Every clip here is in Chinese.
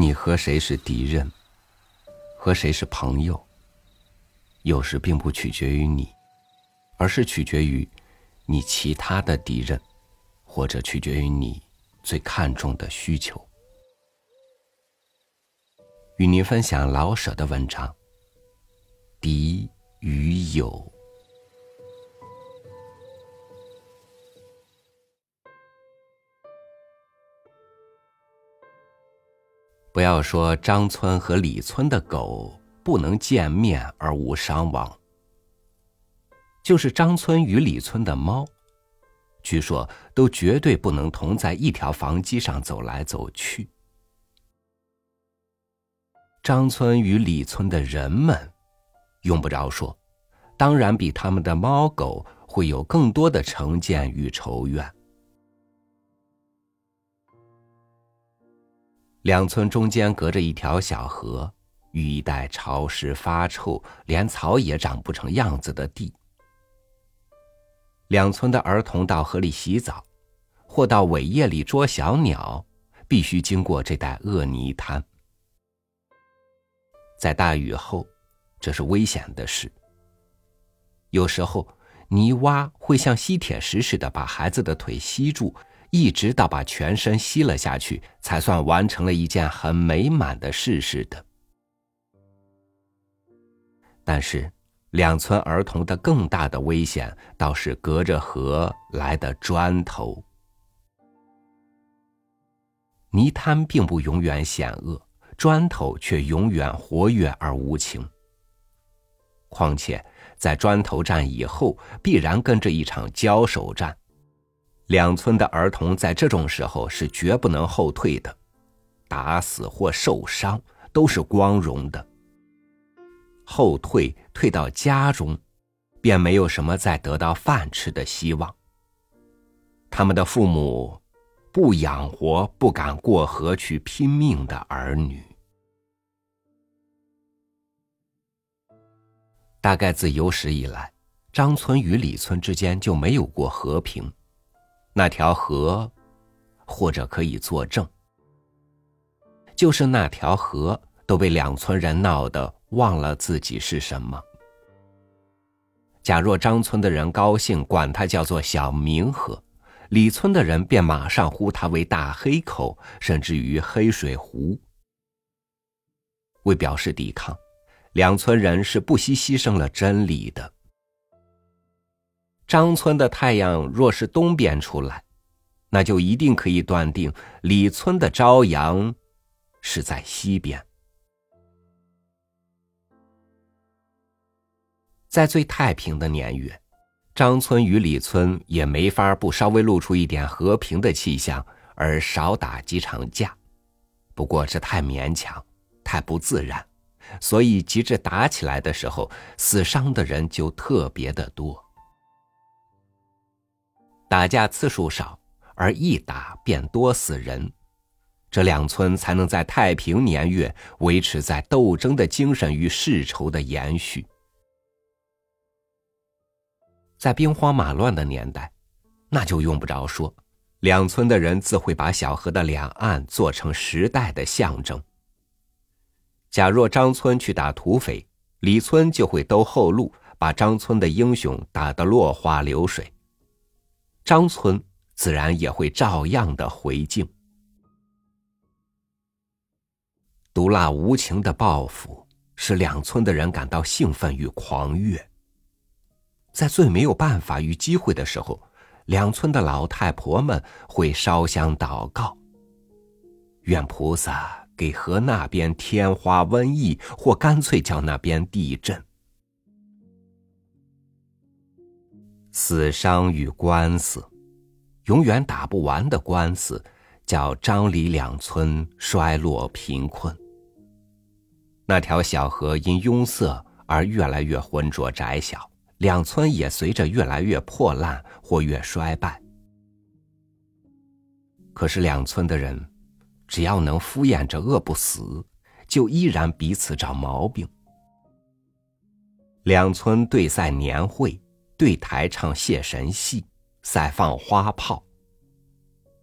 你和谁是敌人，和谁是朋友，有时并不取决于你，而是取决于你其他的敌人，或者取决于你最看重的需求。与您分享老舍的文章《敌与友》。不要说张村和李村的狗不能见面而无伤亡，就是张村与李村的猫，据说都绝对不能同在一条房基上走来走去。张村与李村的人们，用不着说，当然比他们的猫狗会有更多的成见与仇怨。两村中间隔着一条小河，与一带潮湿发臭、连草也长不成样子的地。两村的儿童到河里洗澡，或到苇叶里捉小鸟，必须经过这带恶泥滩。在大雨后，这是危险的事。有时候，泥洼会像吸铁石似的把孩子的腿吸住。一直到把全身吸了下去，才算完成了一件很美满的事似的。但是，两村儿童的更大的危险，倒是隔着河来的砖头。泥滩并不永远险恶，砖头却永远活跃而无情。况且，在砖头战以后，必然跟着一场交手战。两村的儿童在这种时候是绝不能后退的，打死或受伤都是光荣的。后退退到家中，便没有什么再得到饭吃的希望。他们的父母不养活不敢过河去拼命的儿女。大概自有史以来，张村与李村之间就没有过和平。那条河，或者可以作证，就是那条河都被两村人闹得忘了自己是什么。假若张村的人高兴，管它叫做小明河，李村的人便马上呼它为大黑口，甚至于黑水湖。为表示抵抗，两村人是不惜牺牲了真理的。张村的太阳若是东边出来，那就一定可以断定李村的朝阳是在西边。在最太平的年月，张村与李村也没法不稍微露出一点和平的气象，而少打几场架。不过这太勉强，太不自然，所以急着打起来的时候，死伤的人就特别的多。打架次数少，而一打便多死人，这两村才能在太平年月维持在斗争的精神与世仇的延续。在兵荒马乱的年代，那就用不着说，两村的人自会把小河的两岸做成时代的象征。假若张村去打土匪，李村就会兜后路，把张村的英雄打得落花流水。张村自然也会照样的回敬。毒辣无情的报复使两村的人感到兴奋与狂悦。在最没有办法与机会的时候，两村的老太婆们会烧香祷告，愿菩萨给河那边天花瘟疫，或干脆叫那边地震。死伤与官司，永远打不完的官司，叫张李两村衰落贫困。那条小河因拥塞而越来越浑浊窄小，两村也随着越来越破烂或越衰败。可是两村的人，只要能敷衍着饿不死，就依然彼此找毛病。两村对赛年会。对台唱谢神戏，赛放花炮。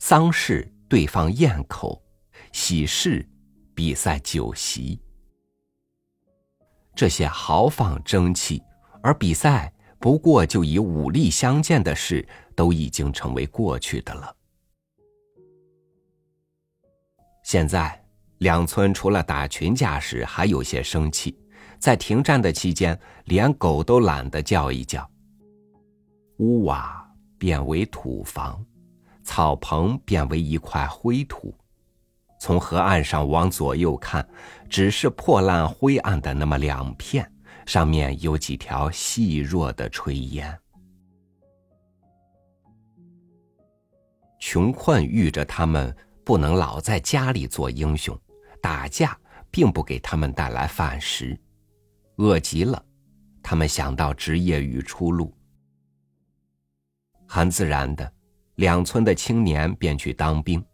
丧事对放咽口，喜事比赛酒席。这些豪放争气，而比赛不过就以武力相见的事，都已经成为过去的了。现在，两村除了打群架时还有些生气，在停战的期间，连狗都懒得叫一叫。屋瓦变为土房，草棚变为一块灰土。从河岸上往左右看，只是破烂灰暗的那么两片，上面有几条细弱的炊烟。穷困遇着他们，不能老在家里做英雄，打架并不给他们带来饭食。饿极了，他们想到职业与出路。很自然的，两村的青年便去当兵。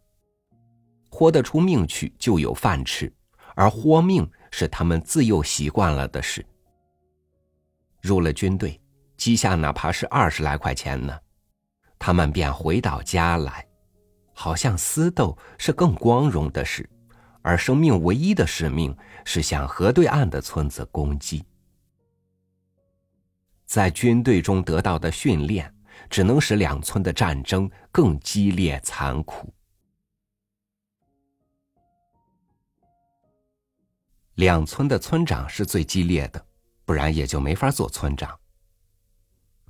豁得出命去，就有饭吃，而豁命是他们自幼习惯了的事。入了军队，积下哪怕是二十来块钱呢，他们便回到家来，好像私斗是更光荣的事，而生命唯一的使命是向河对岸的村子攻击。在军队中得到的训练，只能使两村的战争更激烈残酷。两村的村长是最激烈的，不然也就没法做村长。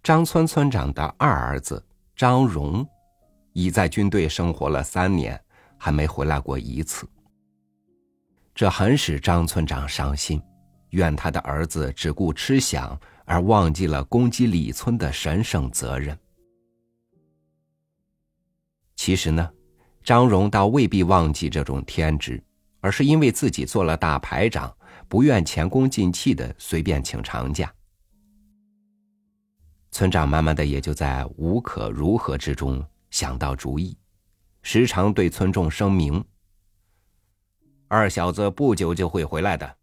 张村村长的二儿子张荣，已在军队生活了三年，还没回来过一次。这很使张村长伤心，怨他的儿子只顾吃饷，而忘记了攻击李村的神圣责任。其实呢，张荣倒未必忘记这种天职。而是因为自己做了大排长，不愿前功尽弃的随便请长假。村长慢慢的也就在无可如何之中想到主意，时常对村众声明：“二小子不久就会回来的，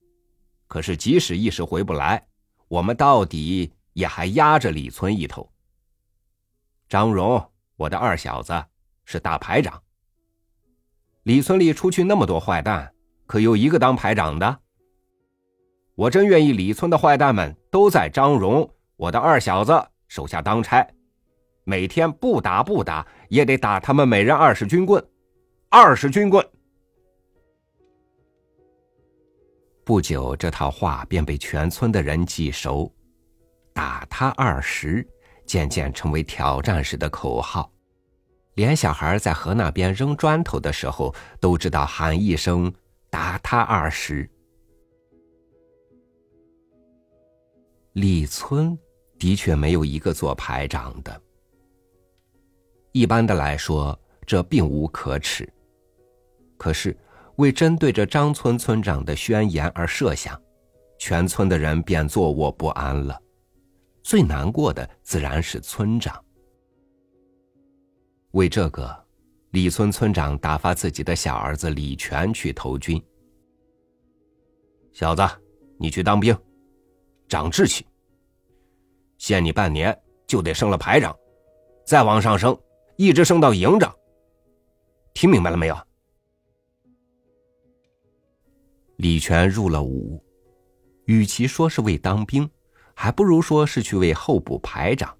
可是即使一时回不来，我们到底也还压着李村一头。张荣，我的二小子是大排长。”李村里出去那么多坏蛋，可有一个当排长的？我真愿意李村的坏蛋们都在张荣我的二小子手下当差，每天不打不打也得打他们每人二十军棍，二十军棍。不久，这套话便被全村的人记熟，打他二十，渐渐成为挑战时的口号。连小孩在河那边扔砖头的时候，都知道喊一声“打他二十”。李村的确没有一个做排长的。一般的来说，这并无可耻。可是为针对着张村村长的宣言而设想，全村的人便坐卧不安了。最难过的自然是村长。为这个，李村村长打发自己的小儿子李全去投军。小子，你去当兵，长志气。限你半年，就得升了排长，再往上升，一直升到营长。听明白了没有？李全入了伍，与其说是为当兵，还不如说是去为候补排长。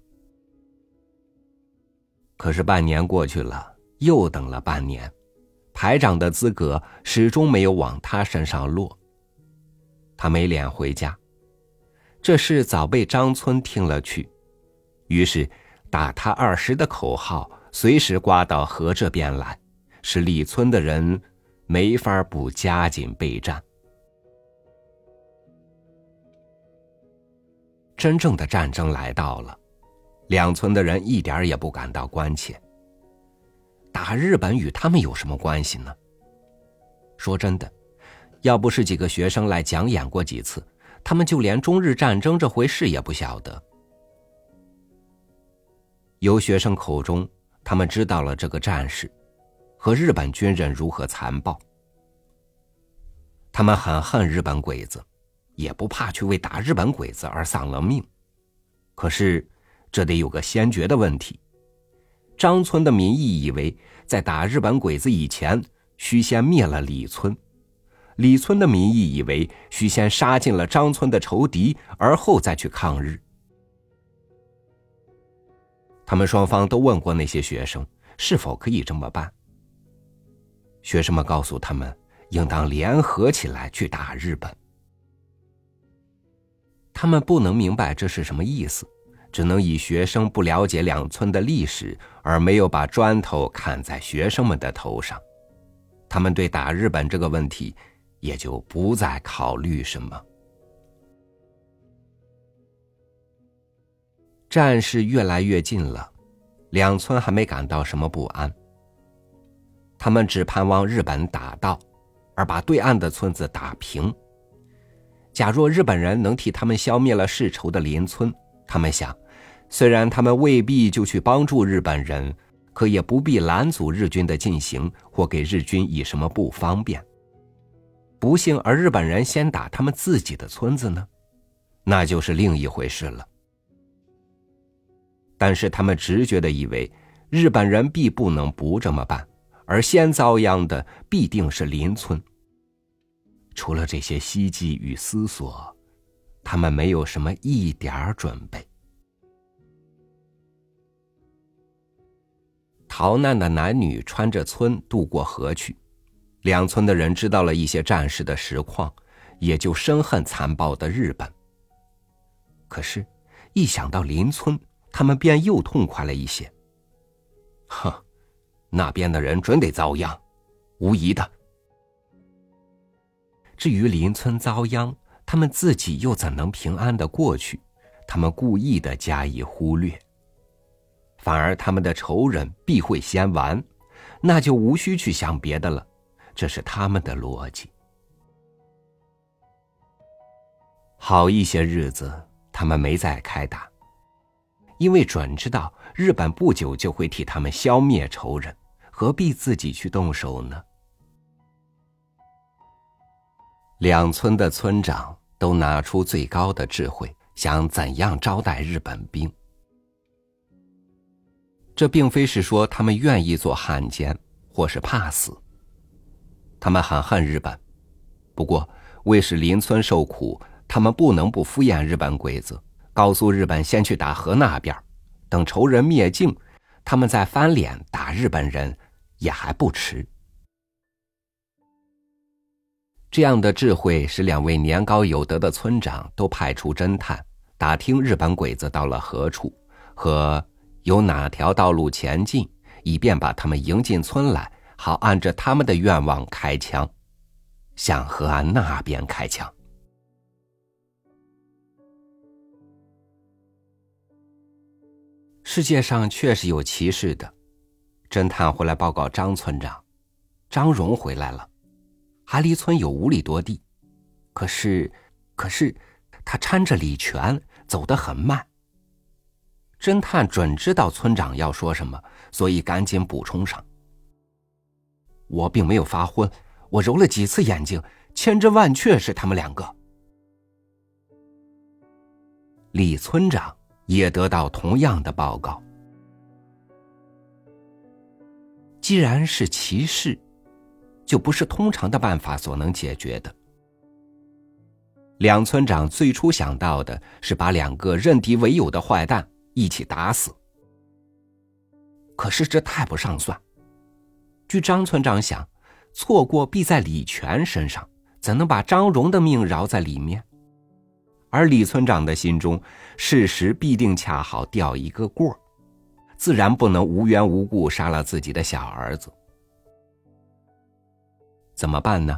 可是半年过去了，又等了半年，排长的资格始终没有往他身上落。他没脸回家，这事早被张村听了去，于是打他二十的口号随时刮到河这边来，使李村的人没法不加紧备战。真正的战争来到了。两村的人一点也不感到关切。打日本与他们有什么关系呢？说真的，要不是几个学生来讲演过几次，他们就连中日战争这回事也不晓得。由学生口中，他们知道了这个战事和日本军人如何残暴。他们很恨日本鬼子，也不怕去为打日本鬼子而丧了命。可是。这得有个先决的问题。张村的民意以为，在打日本鬼子以前，需先灭了李村。李村的民意以为需先杀尽了张村的仇敌，而后再去抗日。他们双方都问过那些学生是否可以这么办。学生们告诉他们，应当联合起来去打日本。他们不能明白这是什么意思，只能以学生不了解两村的历史，而没有把砖头砍在学生们的头上。他们对打日本这个问题。也就不再考虑什么。战事越来越近了，两村还没感到什么不安。他们只盼望日本打到，而把对岸的村子打平。假若日本人能替他们消灭了世仇的邻村，他们想，虽然他们未必就去帮助日本人，可也不必拦阻日军的进行，或给日军以什么不方便。不幸，而日本人先打他们自己的村子呢，那就是另一回事了。但是他们直觉的以为，日本人必不能不这么办，而先遭殃的必定是邻村。除了这些希冀与思索，他们没有什么一点儿准备。逃难的男女穿着村渡过河去。两村的人知道了一些战事的实况，也就深恨残暴的日本。可是，一想到邻村，他们便又痛快了一些。哼，那边的人准得遭殃，无疑的。至于邻村遭殃，他们自己又怎能平安的过去？他们故意的加以忽略，反而他们的仇人必会先完，那就无需去想别的了。这是他们的逻辑。好一些日子，他们没再开打，因为准知道日本不久就会替他们消灭仇人，何必自己去动手呢？两村的村长都拿出最高的智慧，想怎样招待日本兵。这并非是说他们愿意做汉奸，或是怕死。他们很恨日本，不过为使邻村受苦，他们不能不敷衍日本鬼子，告诉日本先去打河那边，等仇人灭尽，他们再翻脸打日本人也还不迟。这样的智慧使两位年高有德的村长都派出侦探打听日本鬼子到了何处，和由哪条道路前进，以便把他们迎进村来。好，按着他们的愿望开枪，向河岸那边开枪。世界上确实有歧视的。侦探回来报告张村长，张荣回来了，还离村有五里多地。可是，可是他搀着李全走得很慢。侦探准知道村长要说什么，所以赶紧补充上。我并没有发昏，我揉了几次眼睛，千真万确是他们两个。李村长也得到同样的报告。既然是歧视，就不是通常的办法所能解决的。两村长最初想到的是把两个认敌为友的坏蛋一起打死，可是这太不上算。据张村长想，错过必在李全身上，怎能把张荣的命饶在里面？而李村长的心中，事实必定恰好掉一个过儿，自然不能无缘无故杀了自己的小儿子。怎么办呢？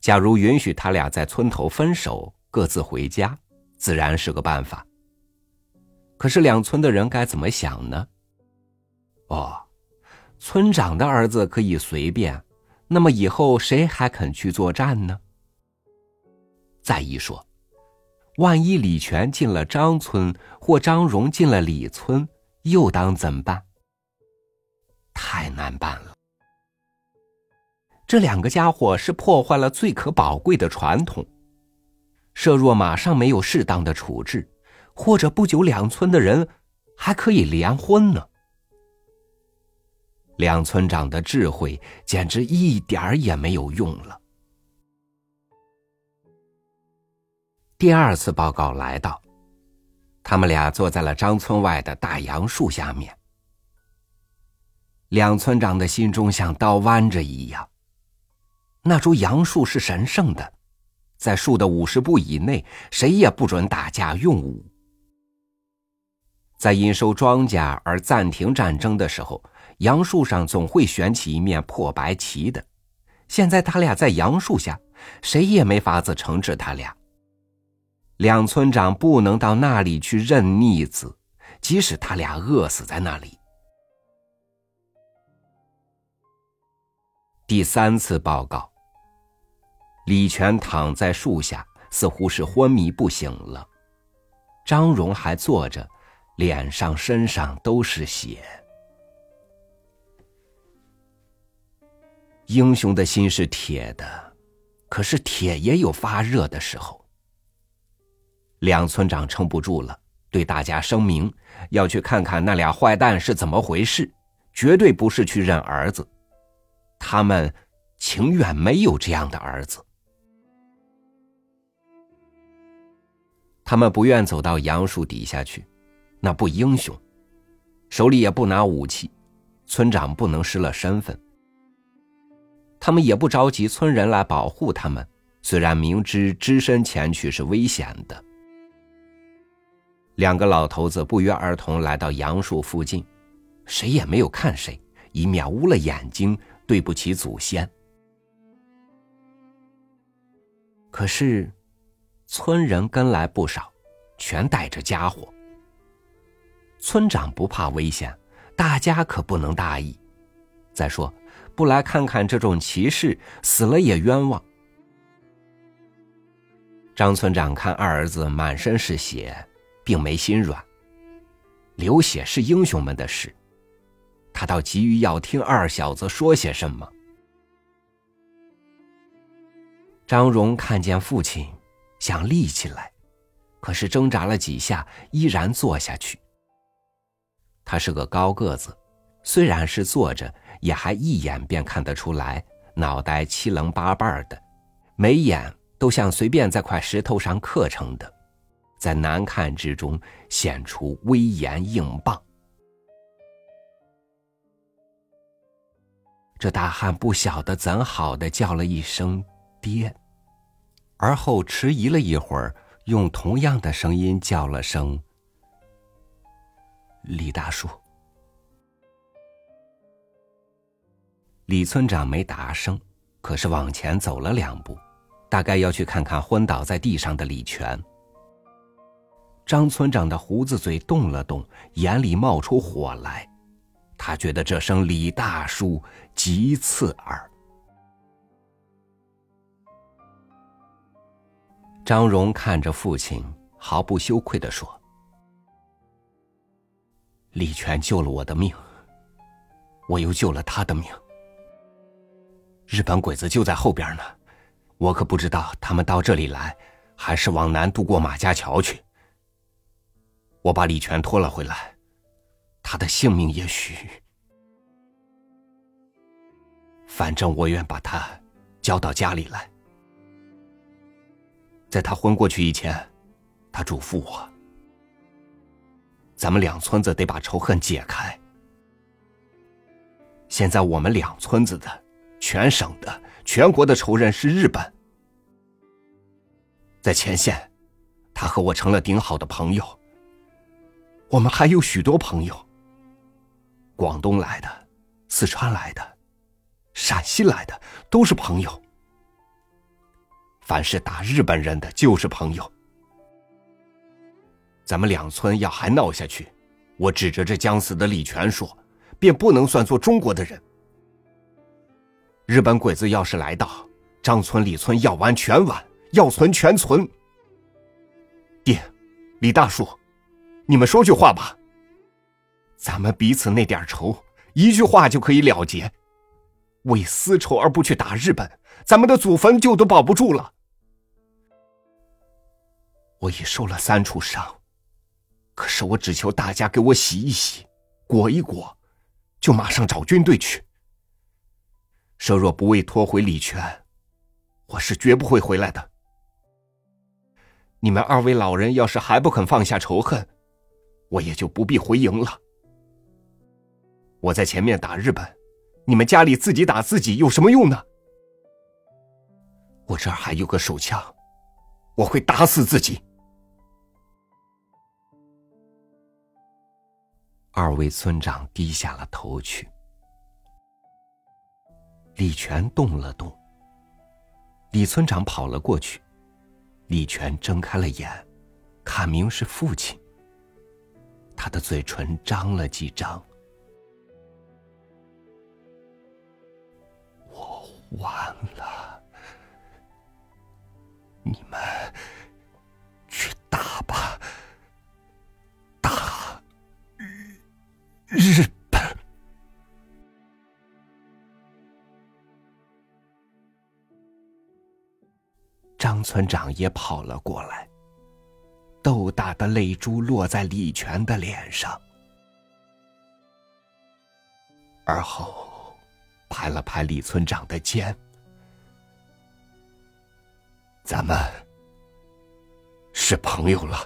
假如允许他俩在村头分手，各自回家，自然是个办法。可是两村的人该怎么想呢？哦。村长的儿子可以随便，那么以后谁还肯去作战呢？再一说，万一李全进了张村，或张荣进了李村，又当怎么办？太难办了。这两个家伙是破坏了最可宝贵的传统，设若马上没有适当的处置，或者不久两村的人还可以联婚呢。两村长的智慧简直一点也没有用了。第二次报告来到，他们俩坐在了张村外的大杨树下面。两村长的心中像刀剜着一样。那株杨树是神圣的，在树的五十步以内，谁也不准打架用武。在因收庄稼而暂停战争的时候，杨树上总会悬起一面破白旗的。现在他俩在杨树下，谁也没法子惩治他俩。两村长不能到那里去认逆子，即使他俩饿死在那里。第三次报告，李全躺在树下，似乎是昏迷不醒了。张荣还坐着，脸上、身上都是血。英雄的心是铁的，可是铁也有发热的时候。两村长撑不住了，对大家声明要去看看那俩坏蛋是怎么回事，绝对不是去认儿子。他们情愿没有这样的儿子。他们不愿走到杨树底下去，那不英雄，手里也不拿武器，村长不能失了身份。他们也不着急村人来保护他们，虽然明知只身前去是危险的。两个老头子不约而同来到杨树附近，谁也没有看谁，以免污了眼睛，对不起祖先。可是，村人跟来不少，全带着家伙。村长不怕危险，大家可不能大意。再说，不来看看这种奇事，死了也冤枉。张村长看二儿子满身是血。并没心软。流血是英雄们的事，他倒急于要听二小子说些什么。张荣看见父亲，想立起来，可是挣扎了几下，依然坐下去。他是个高个子，虽然是坐着，也还一眼便看得出来，脑袋七棱八瓣的，眉眼都像随便在块石头上刻成的。在难看之中显出威严硬棒。这大汉不晓得怎好的叫了一声“爹”，而后迟疑了一会儿，用同样的声音叫了声“李大叔”。李村长没答声，可是往前走了两步，大概要去看看昏倒在地上的李全。张村长的胡子嘴动了动，眼里冒出火来。他觉得这声“李大叔”极刺耳。张荣看着父亲，毫不羞愧的说：“李全救了我的命，我又救了他的命。日本鬼子就在后边呢，我可不知道他们到这里来，还是往南渡过马家桥去。”我把李全拖了回来，他的性命也许……反正我愿把他交到家里来。在他昏过去以前，他嘱咐我：咱们两村子得把仇恨解开。现在我们两村子的、全省的、全国的仇人是日本。在前线，他和我成了顶好的朋友。我们还有许多朋友，广东来的、四川来的、陕西来的，都是朋友。凡是打日本人的，就是朋友。咱们两村要还闹下去，我指着这将死的李全说，便不能算作中国的人。日本鬼子要是来到，张村、李村要完全完，要存全存。爹，李大叔。你们说句话吧。咱们彼此那点仇，一句话就可以了结。为私仇而不去打日本，咱们的祖坟就都保不住了。我已受了三处伤，可是我只求大家给我洗一洗，裹一裹，就马上找军队去。设若不为拖回李全，我是绝不会回来的。你们二位老人要是还不肯放下仇恨，我也就不必回营了。我在前面打日本，你们家里自己打自己有什么用呢？我这儿还有个手枪，我会打死自己。二位村长低下了头去。李全动了动。李村长跑了过去，李全睁开了眼，看明是父亲。他的嘴唇张了几张。我完了，你们日本。张村长也跑了过来，豆大的泪珠落在李全的脸上，而后拍了拍李村长的肩：“咱们是朋友了。”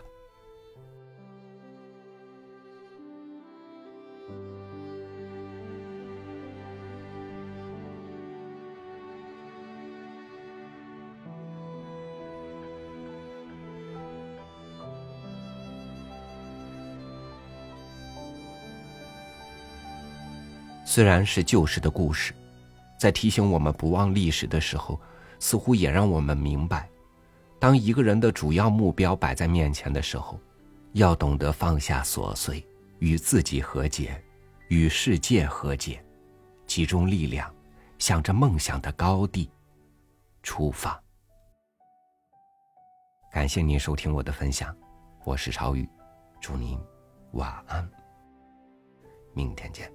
虽然是旧时的故事，在提醒我们不忘历史的时候，似乎也让我们明白，当一个人的主要目标摆在面前的时候，要懂得放下琐碎，与自己和解，与世界和解，集中力量，向着梦想的高地出发。感谢您收听我的分享，我是超宇，祝您晚安，明天见。